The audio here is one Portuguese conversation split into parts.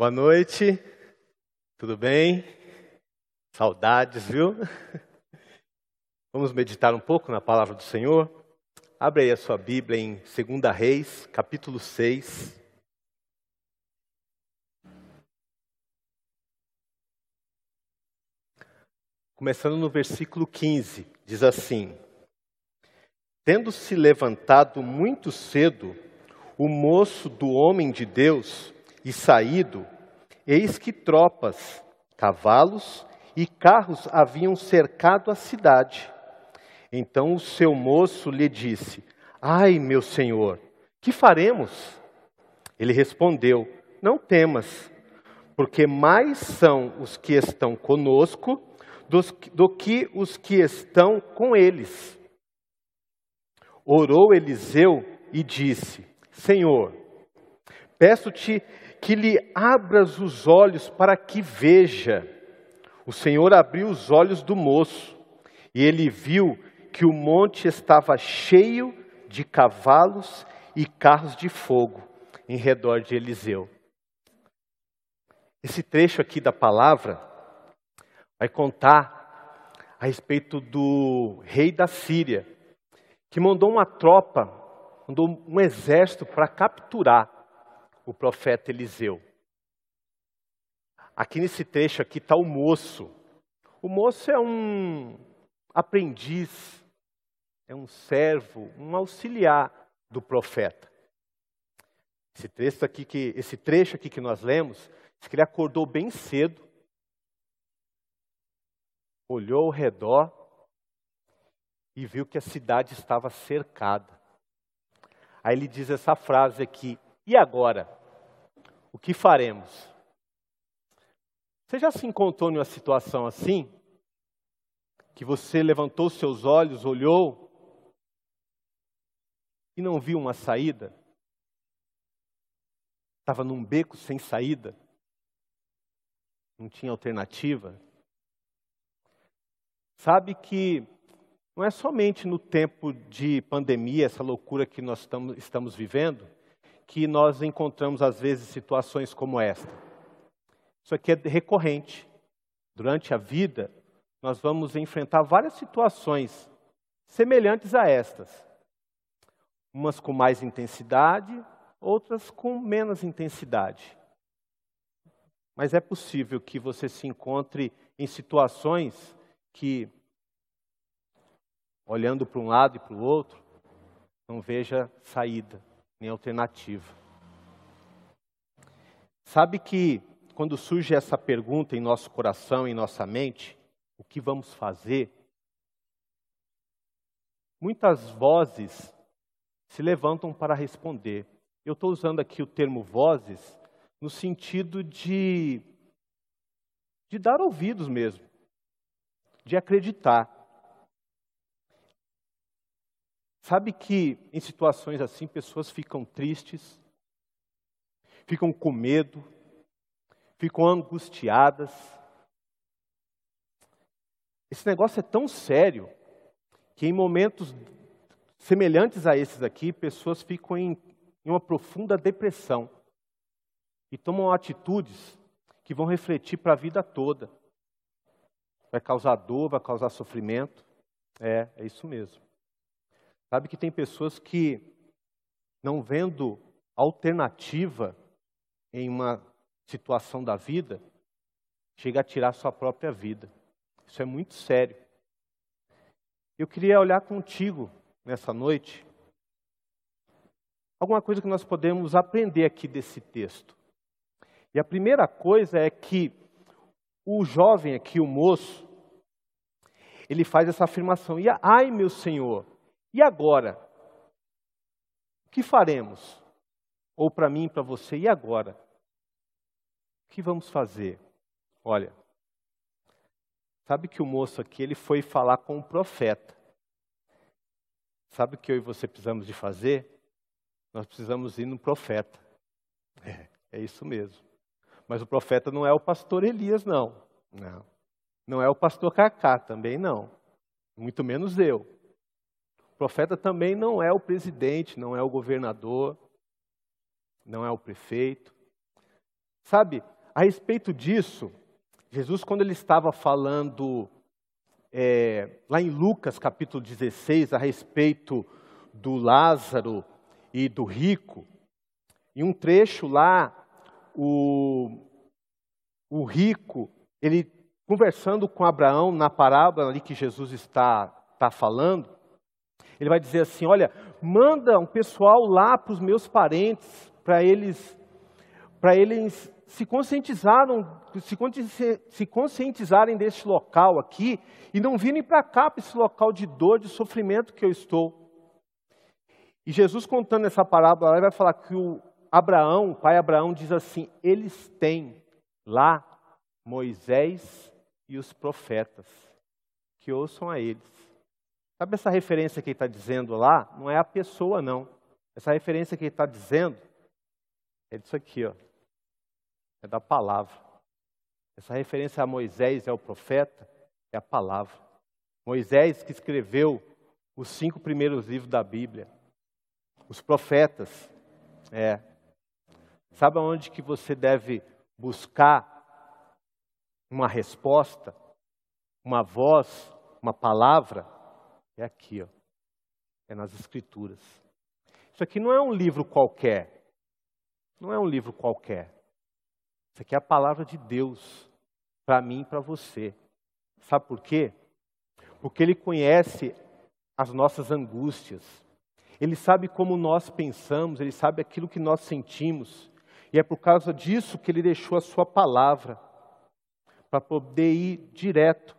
Boa noite, tudo bem? Saudades, viu? Vamos meditar um pouco na palavra do Senhor? Abre aí a sua Bíblia em 2 Reis, capítulo 6. Começando no versículo 15, diz assim: Tendo se levantado muito cedo, o moço do homem de Deus e saído, eis que tropas, cavalos e carros haviam cercado a cidade. Então o seu moço lhe disse: Ai, meu senhor, que faremos? Ele respondeu: Não temas, porque mais são os que estão conosco do que os que estão com eles. Orou Eliseu e disse: Senhor, peço-te que lhe abras os olhos para que veja. O Senhor abriu os olhos do moço e ele viu que o monte estava cheio de cavalos e carros de fogo em redor de Eliseu. Esse trecho aqui da palavra vai contar a respeito do rei da Síria, que mandou uma tropa, mandou um exército para capturar o profeta Eliseu. Aqui nesse trecho aqui está o moço. O moço é um aprendiz, é um servo, um auxiliar do profeta. Esse trecho aqui que, esse trecho aqui que nós lemos, diz que ele acordou bem cedo, olhou ao redor e viu que a cidade estava cercada. Aí ele diz essa frase aqui: e agora? Que faremos? Você já se encontrou em uma situação assim? Que você levantou seus olhos, olhou e não viu uma saída? Estava num beco sem saída? Não tinha alternativa? Sabe que não é somente no tempo de pandemia, essa loucura que nós estamos, estamos vivendo, que nós encontramos, às vezes, situações como esta. Isso aqui é recorrente. Durante a vida, nós vamos enfrentar várias situações semelhantes a estas. Umas com mais intensidade, outras com menos intensidade. Mas é possível que você se encontre em situações que, olhando para um lado e para o outro, não veja saída nem alternativa. Sabe que quando surge essa pergunta em nosso coração, em nossa mente, o que vamos fazer? Muitas vozes se levantam para responder. Eu estou usando aqui o termo vozes no sentido de, de dar ouvidos mesmo, de acreditar. Sabe que em situações assim pessoas ficam tristes, ficam com medo, ficam angustiadas. Esse negócio é tão sério que em momentos semelhantes a esses aqui, pessoas ficam em, em uma profunda depressão e tomam atitudes que vão refletir para a vida toda. Vai causar dor, vai causar sofrimento. É, é isso mesmo. Sabe que tem pessoas que, não vendo alternativa em uma situação da vida, chega a tirar sua própria vida. Isso é muito sério. Eu queria olhar contigo nessa noite alguma coisa que nós podemos aprender aqui desse texto. E a primeira coisa é que o jovem aqui, o moço, ele faz essa afirmação: e ai, meu Senhor, e agora? O que faremos? Ou para mim, para você, e agora? O que vamos fazer? Olha, sabe que o moço aqui, ele foi falar com o profeta. Sabe o que eu e você precisamos de fazer? Nós precisamos ir no profeta. É, é isso mesmo. Mas o profeta não é o pastor Elias, não. Não. Não é o pastor Cacá, também não. Muito menos eu profeta também não é o presidente, não é o governador, não é o prefeito. Sabe, a respeito disso, Jesus, quando ele estava falando é, lá em Lucas capítulo 16, a respeito do Lázaro e do rico, em um trecho lá, o, o rico, ele conversando com Abraão na parábola ali que Jesus está, está falando, ele vai dizer assim: Olha, manda um pessoal lá para os meus parentes, para eles, para eles se conscientizaram, se, conscientizarem desse local aqui e não virem para cá, para esse local de dor, de sofrimento que eu estou. E Jesus contando essa parábola, ele vai falar que o Abraão, o pai Abraão, diz assim: eles têm lá Moisés e os profetas, que ouçam a eles. Sabe essa referência que ele está dizendo lá? Não é a pessoa, não. Essa referência que ele está dizendo é disso aqui, ó é da palavra. Essa referência a Moisés é o profeta, é a palavra. Moisés que escreveu os cinco primeiros livros da Bíblia. Os profetas, é. Sabe aonde que você deve buscar uma resposta, uma voz, uma palavra? É aqui, ó. É nas Escrituras. Isso aqui não é um livro qualquer. Não é um livro qualquer. Isso aqui é a palavra de Deus para mim e para você. Sabe por quê? Porque Ele conhece as nossas angústias. Ele sabe como nós pensamos, Ele sabe aquilo que nós sentimos. E é por causa disso que Ele deixou a Sua palavra, para poder ir direto,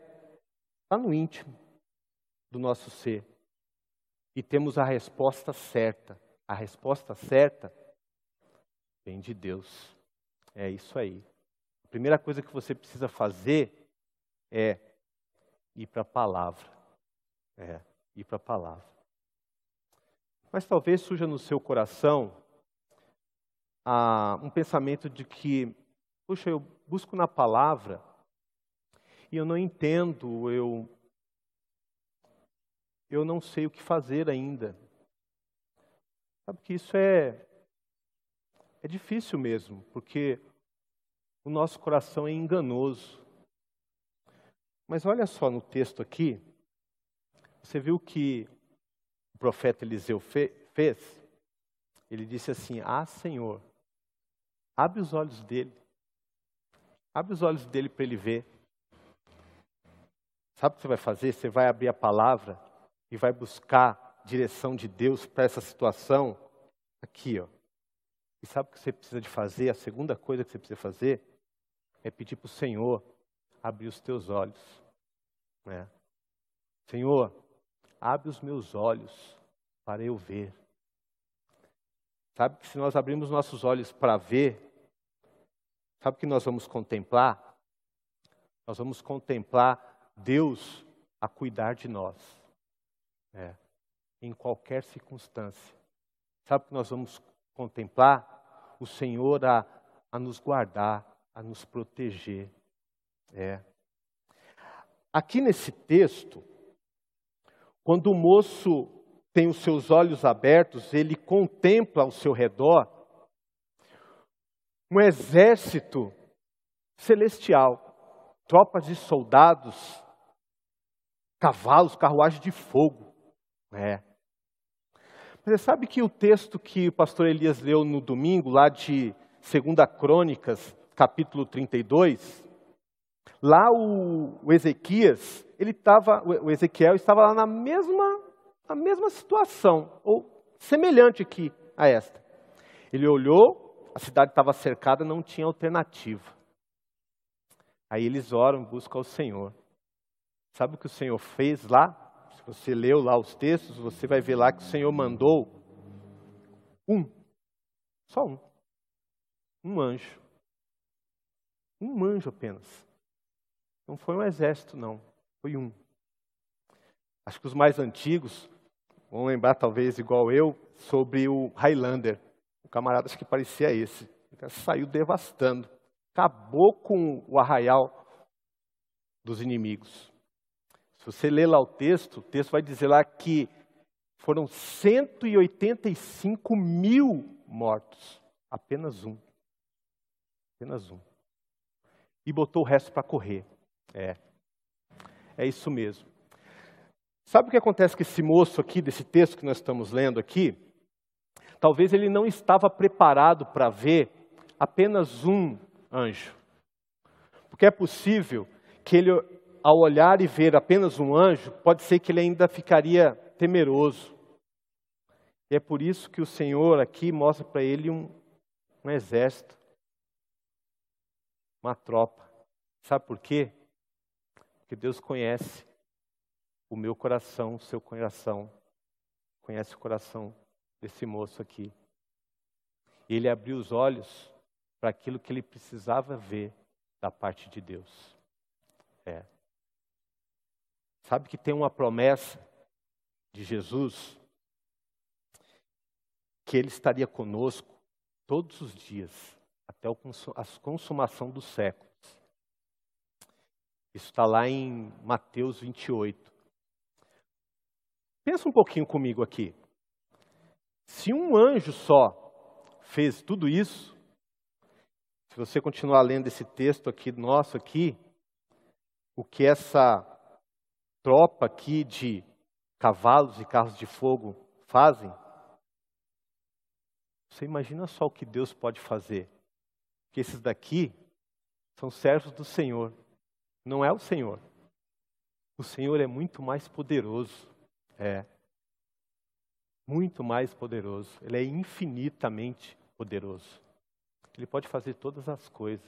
lá no íntimo do nosso ser. E temos a resposta certa. A resposta certa vem de Deus. É isso aí. A primeira coisa que você precisa fazer é ir para a palavra. É, ir para a palavra. Mas talvez surja no seu coração ah, um pensamento de que, puxa, eu busco na palavra e eu não entendo, eu, eu não sei o que fazer ainda. Sabe que isso é, é difícil mesmo, porque o nosso coração é enganoso. Mas olha só no texto aqui, você viu que o profeta Eliseu fez? Ele disse assim: Ah, Senhor, abre os olhos dele, abre os olhos dele para ele ver. Sabe o que você vai fazer? Você vai abrir a palavra e vai buscar direção de Deus para essa situação aqui, ó. E sabe o que você precisa de fazer? A segunda coisa que você precisa fazer é pedir para o Senhor abrir os teus olhos. Né? Senhor, abre os meus olhos para eu ver. Sabe que se nós abrirmos nossos olhos para ver, sabe que nós vamos contemplar? Nós vamos contemplar Deus a cuidar de nós. É, em qualquer circunstância. Sabe o que nós vamos contemplar o Senhor a, a nos guardar, a nos proteger. É. Aqui nesse texto, quando o moço tem os seus olhos abertos, ele contempla ao seu redor um exército celestial, tropas de soldados, cavalos, carruagem de fogo. É. Mas você sabe que o texto que o pastor Elias leu no domingo, lá de 2 Crônicas, capítulo 32, lá o, o Ezequias, ele estava, o Ezequiel estava lá na mesma, na mesma situação, ou semelhante aqui a esta. Ele olhou, a cidade estava cercada, não tinha alternativa. Aí eles oram, buscam ao Senhor. Sabe o que o Senhor fez lá? Se você leu lá os textos, você vai ver lá que o Senhor mandou um, só um, um anjo. Um anjo apenas. Não foi um exército, não. Foi um. Acho que os mais antigos vão lembrar, talvez, igual eu, sobre o Highlander. O camarada que parecia esse. Ele saiu devastando. Acabou com o arraial dos inimigos. Se você ler lá o texto, o texto vai dizer lá que foram 185 mil mortos, apenas um. Apenas um. E botou o resto para correr. É. É isso mesmo. Sabe o que acontece com esse moço aqui, desse texto que nós estamos lendo aqui? Talvez ele não estava preparado para ver apenas um anjo. Porque é possível que ele, ao olhar e ver apenas um anjo, pode ser que ele ainda ficaria temeroso. E é por isso que o Senhor aqui mostra para ele um, um exército, uma tropa. Sabe por quê? Porque Deus conhece o meu coração, o seu coração, conhece o coração desse moço aqui. Ele abriu os olhos para aquilo que ele precisava ver da parte de Deus. É. Sabe que tem uma promessa de Jesus que ele estaria conosco todos os dias, até a consumação dos séculos. Isso está lá em Mateus 28. Pensa um pouquinho comigo aqui. Se um anjo só fez tudo isso, se você continuar lendo esse texto aqui nosso aqui, o que essa tropa aqui de cavalos e carros de fogo fazem, você imagina só o que Deus pode fazer. Que esses daqui são servos do Senhor. Não é o Senhor. O Senhor é muito mais poderoso. É. Muito mais poderoso. Ele é infinitamente poderoso. Ele pode fazer todas as coisas.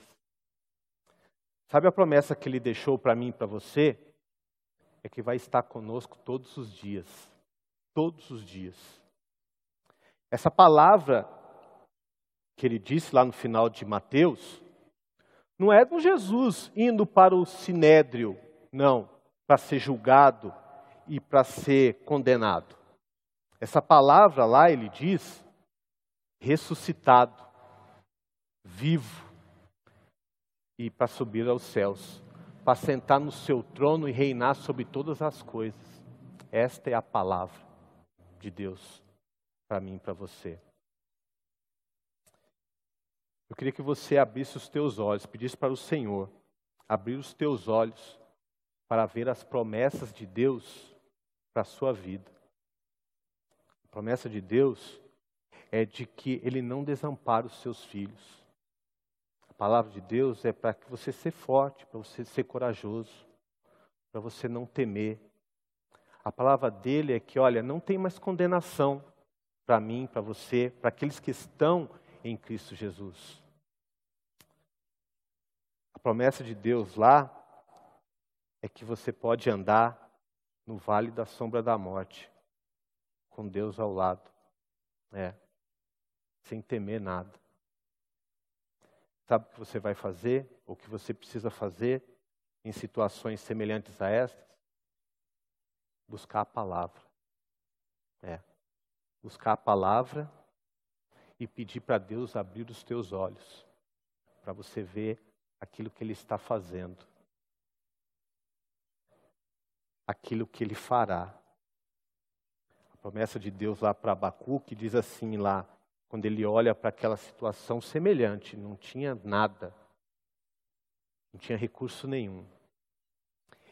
Sabe a promessa que ele deixou para mim e para você? É que vai estar conosco todos os dias. Todos os dias. Essa palavra que ele disse lá no final de Mateus, não é do Jesus indo para o sinédrio, não, para ser julgado e para ser condenado. Essa palavra lá ele diz ressuscitado, vivo e para subir aos céus, para sentar no seu trono e reinar sobre todas as coisas. Esta é a palavra de Deus para mim e para você. Eu queria que você abrisse os teus olhos, pedisse para o Senhor abrir os teus olhos para ver as promessas de Deus para a sua vida. A promessa de Deus é de que Ele não desampara os seus filhos. Palavra de Deus é para que você seja forte, para você ser corajoso, para você não temer. A palavra dele é que, olha, não tem mais condenação para mim, para você, para aqueles que estão em Cristo Jesus. A promessa de Deus lá é que você pode andar no vale da sombra da morte, com Deus ao lado, é, sem temer nada. Sabe o que você vai fazer, o que você precisa fazer em situações semelhantes a estas? Buscar a palavra. É buscar a palavra e pedir para Deus abrir os teus olhos, para você ver aquilo que Ele está fazendo, aquilo que Ele fará. A promessa de Deus lá para Abacuque diz assim lá, quando ele olha para aquela situação semelhante, não tinha nada, não tinha recurso nenhum.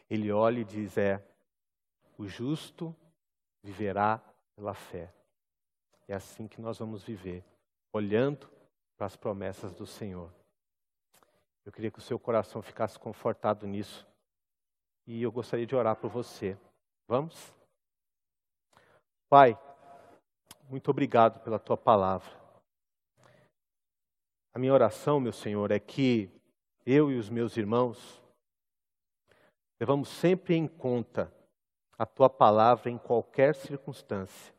Ele olha e diz: É, o justo viverá pela fé. É assim que nós vamos viver, olhando para as promessas do Senhor. Eu queria que o seu coração ficasse confortado nisso. E eu gostaria de orar por você. Vamos? Pai, muito obrigado pela tua palavra. A minha oração, meu Senhor, é que eu e os meus irmãos levamos sempre em conta a tua palavra em qualquer circunstância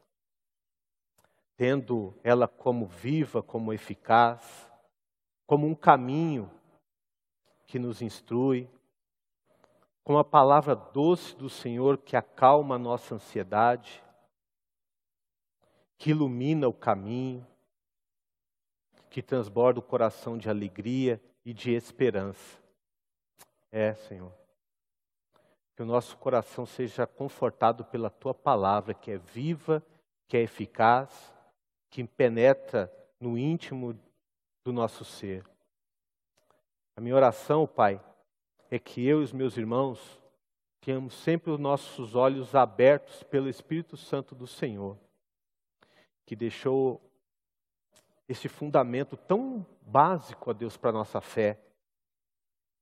tendo ela como viva, como eficaz, como um caminho que nos instrui, como a palavra doce do Senhor que acalma a nossa ansiedade, que ilumina o caminho, que transborda o coração de alegria e de esperança. É, Senhor. Que o nosso coração seja confortado pela tua palavra, que é viva, que é eficaz que penetra no íntimo do nosso ser. A minha oração, Pai, é que eu e os meus irmãos tenhamos sempre os nossos olhos abertos pelo Espírito Santo do Senhor, que deixou esse fundamento tão básico a Deus para a nossa fé,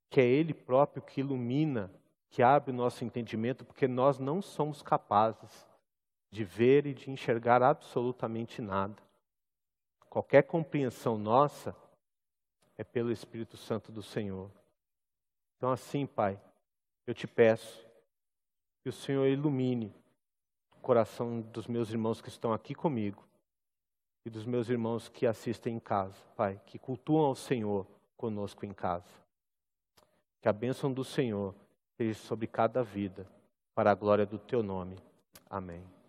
que é Ele próprio que ilumina, que abre o nosso entendimento, porque nós não somos capazes de ver e de enxergar absolutamente nada. Qualquer compreensão nossa é pelo Espírito Santo do Senhor. Então, assim, Pai, eu te peço que o Senhor ilumine o coração dos meus irmãos que estão aqui comigo e dos meus irmãos que assistem em casa, Pai, que cultuam ao Senhor conosco em casa. Que a bênção do Senhor esteja sobre cada vida, para a glória do Teu nome. Amém.